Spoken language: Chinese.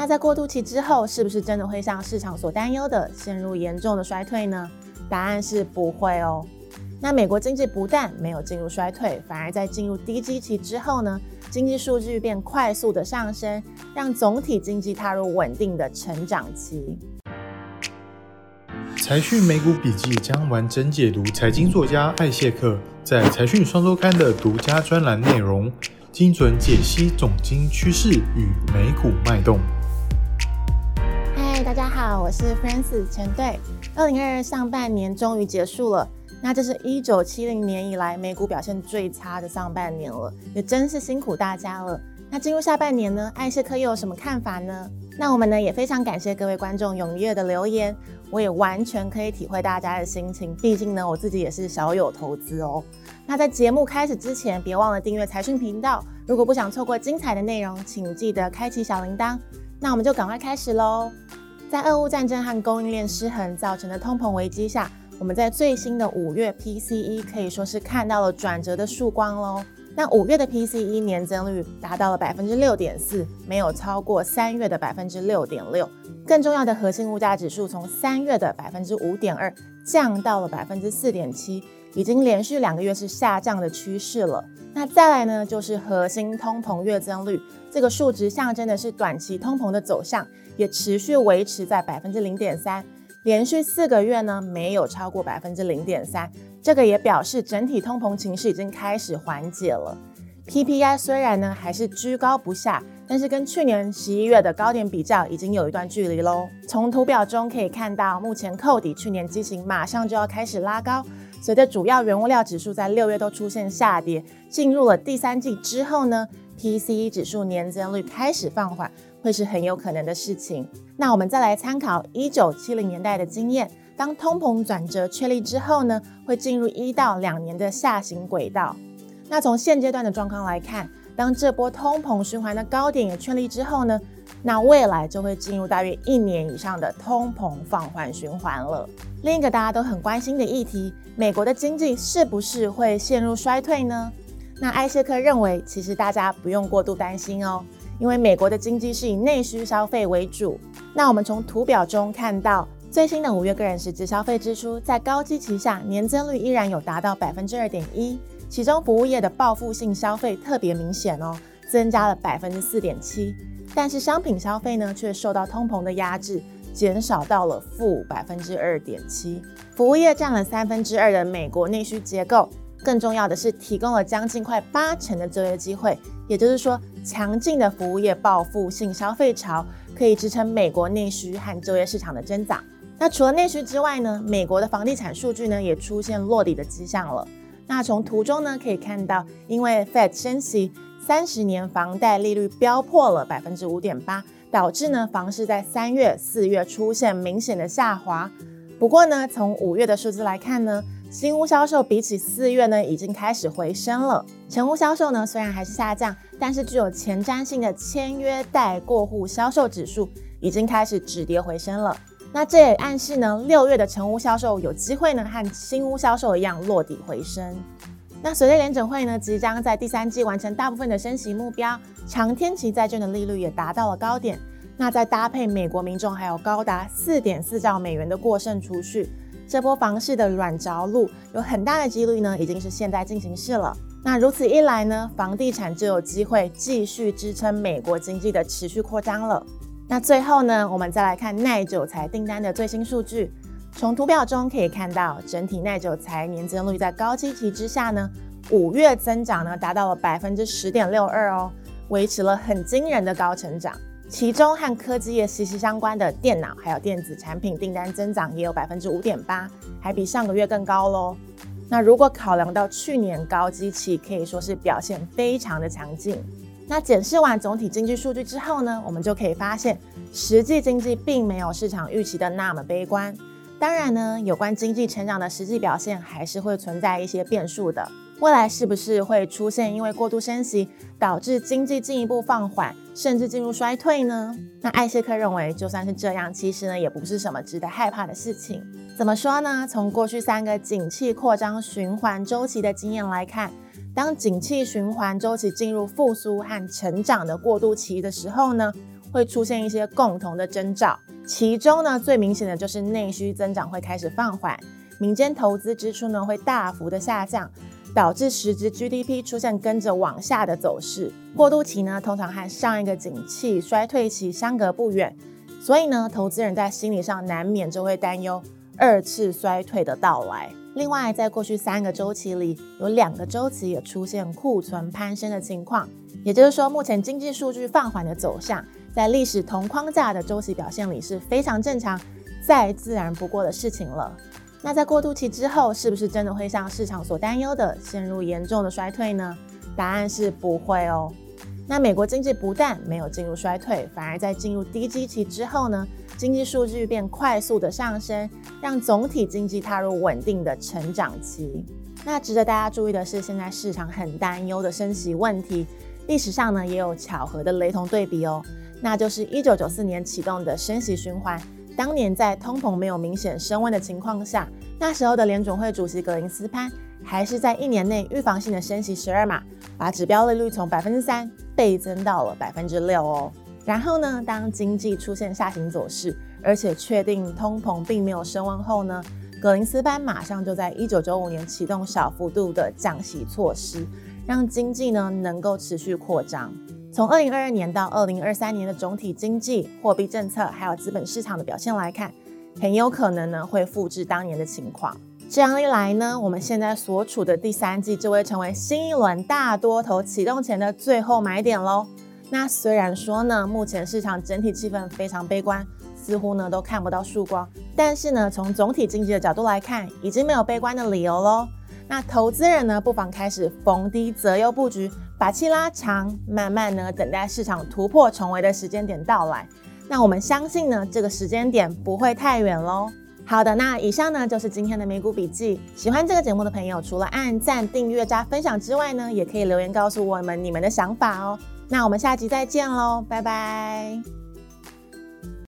那在过渡期之后，是不是真的会像市场所担忧的陷入严重的衰退呢？答案是不会哦。那美国经济不但没有进入衰退，反而在进入低基期之后呢，经济数据便快速的上升，让总体经济踏入稳定的成长期。财讯美股笔记将完整解读财经作家艾谢克在财讯双周刊的独家专栏内容，精准解析总经趋势与美股脉动。是 Francis 陈队。二零二二上半年终于结束了，那这是一九七零年以来美股表现最差的上半年了，也真是辛苦大家了。那进入下半年呢，艾谢克又有什么看法呢？那我们呢也非常感谢各位观众踊跃的留言，我也完全可以体会大家的心情，毕竟呢我自己也是小有投资哦。那在节目开始之前，别忘了订阅财讯频道，如果不想错过精彩的内容，请记得开启小铃铛。那我们就赶快开始喽。在俄乌战争和供应链失衡造成的通膨危机下，我们在最新的五月 PCE 可以说是看到了转折的曙光喽。那五月的 PCE 年增率达到了百分之六点四，没有超过三月的百分之六点六。更重要的核心物价指数从三月的百分之五点二降到了百分之四点七，已经连续两个月是下降的趋势了。那再来呢，就是核心通膨月增率，这个数值象征的是短期通膨的走向，也持续维持在百分之零点三。连续四个月呢，没有超过百分之零点三，这个也表示整体通膨情势已经开始缓解了。PPI 虽然呢还是居高不下，但是跟去年十一月的高点比较，已经有一段距离喽。从图表中可以看到，目前扣底去年基情马上就要开始拉高。随着主要原物料指数在六月都出现下跌，进入了第三季之后呢，PCE 指数年增率开始放缓。会是很有可能的事情。那我们再来参考一九七零年代的经验，当通膨转折确立之后呢，会进入一到两年的下行轨道。那从现阶段的状况来看，当这波通膨循环的高点也确立之后呢，那未来就会进入大约一年以上的通膨放缓循环了。另一个大家都很关心的议题，美国的经济是不是会陷入衰退呢？那艾谢克认为，其实大家不用过度担心哦。因为美国的经济是以内需消费为主，那我们从图表中看到，最新的五月个人实质消费支出在高基期下年增率依然有达到百分之二点一，其中服务业的报复性消费特别明显哦，增加了百分之四点七，但是商品消费呢却受到通膨的压制，减少到了负百分之二点七，服务业占了三分之二的美国内需结构。更重要的是，提供了将近快八成的就业机会，也就是说，强劲的服务业报复性消费潮可以支撑美国内需和就业市场的增长。那除了内需之外呢，美国的房地产数据呢也出现落底的迹象了。那从图中呢可以看到，因为 Fed 升息，三十年房贷利率飙破了百分之五点八，导致呢房市在三月、四月出现明显的下滑。不过呢，从五月的数字来看呢。新屋销售比起四月呢，已经开始回升了。成屋销售呢，虽然还是下降，但是具有前瞻性的签约待过户销售指数已经开始止跌回升了。那这也暗示呢，六月的成屋销售有机会呢，和新屋销售一样落底回升。那随着联准会呢，即将在第三季完成大部分的升息目标，长天期债券的利率也达到了高点。那再搭配美国民众还有高达四点四兆美元的过剩储蓄。这波房市的软着陆有很大的几率呢，已经是现在进行式了。那如此一来呢，房地产就有机会继续支撑美国经济的持续扩张了。那最后呢，我们再来看耐久财订单的最新数据。从图表中可以看到，整体耐久财年增率在高基期之下呢，五月增长呢达到了百分之十点六二哦，维持了很惊人的高成长。其中和科技业息息相关的电脑还有电子产品订单增长也有百分之五点八，还比上个月更高喽。那如果考量到去年高基期，可以说是表现非常的强劲。那检视完总体经济数据之后呢，我们就可以发现，实际经济并没有市场预期的那么悲观。当然呢，有关经济成长的实际表现，还是会存在一些变数的。未来是不是会出现因为过度升息导致经济进一步放缓，甚至进入衰退呢？那艾谢克认为，就算是这样，其实呢也不是什么值得害怕的事情。怎么说呢？从过去三个景气扩张循环周期的经验来看，当景气循环周期进入复苏和成长的过渡期的时候呢，会出现一些共同的征兆，其中呢最明显的就是内需增长会开始放缓，民间投资支出呢会大幅的下降，导致实质 GDP 出现跟着往下的走势。过渡期呢通常和上一个景气衰退期相隔不远，所以呢投资人在心理上难免就会担忧二次衰退的到来。另外，在过去三个周期里，有两个周期也出现库存攀升的情况，也就是说，目前经济数据放缓的走向，在历史同框架的周期表现里是非常正常、再自然不过的事情了。那在过渡期之后，是不是真的会像市场所担忧的陷入严重的衰退呢？答案是不会哦。那美国经济不但没有进入衰退，反而在进入低基期之后呢，经济数据便快速的上升，让总体经济踏入稳定的成长期。那值得大家注意的是，现在市场很担忧的升息问题，历史上呢也有巧合的雷同对比哦，那就是一九九四年启动的升息循环。当年在通膨没有明显升温的情况下，那时候的联准会主席格林斯潘还是在一年内预防性的升息十二码，把指标利率从百分之三倍增到了百分之六哦。然后呢，当经济出现下行走势，而且确定通膨并没有升温后呢，格林斯潘马上就在一九九五年启动小幅度的降息措施，让经济呢能够持续扩张。从二零二二年到二零二三年的总体经济、货币政策还有资本市场的表现来看，很有可能呢会复制当年的情况。这样一来呢，我们现在所处的第三季就会成为新一轮大多头启动前的最后买点喽。那虽然说呢，目前市场整体气氛非常悲观，似乎呢都看不到曙光，但是呢，从总体经济的角度来看，已经没有悲观的理由喽。那投资人呢，不妨开始逢低择优布局。把气拉长，慢慢呢等待市场突破重围的时间点到来。那我们相信呢，这个时间点不会太远喽。好的，那以上呢就是今天的美股笔记。喜欢这个节目的朋友，除了按赞、订阅加分享之外呢，也可以留言告诉我们你们的想法哦。那我们下集再见喽，拜拜。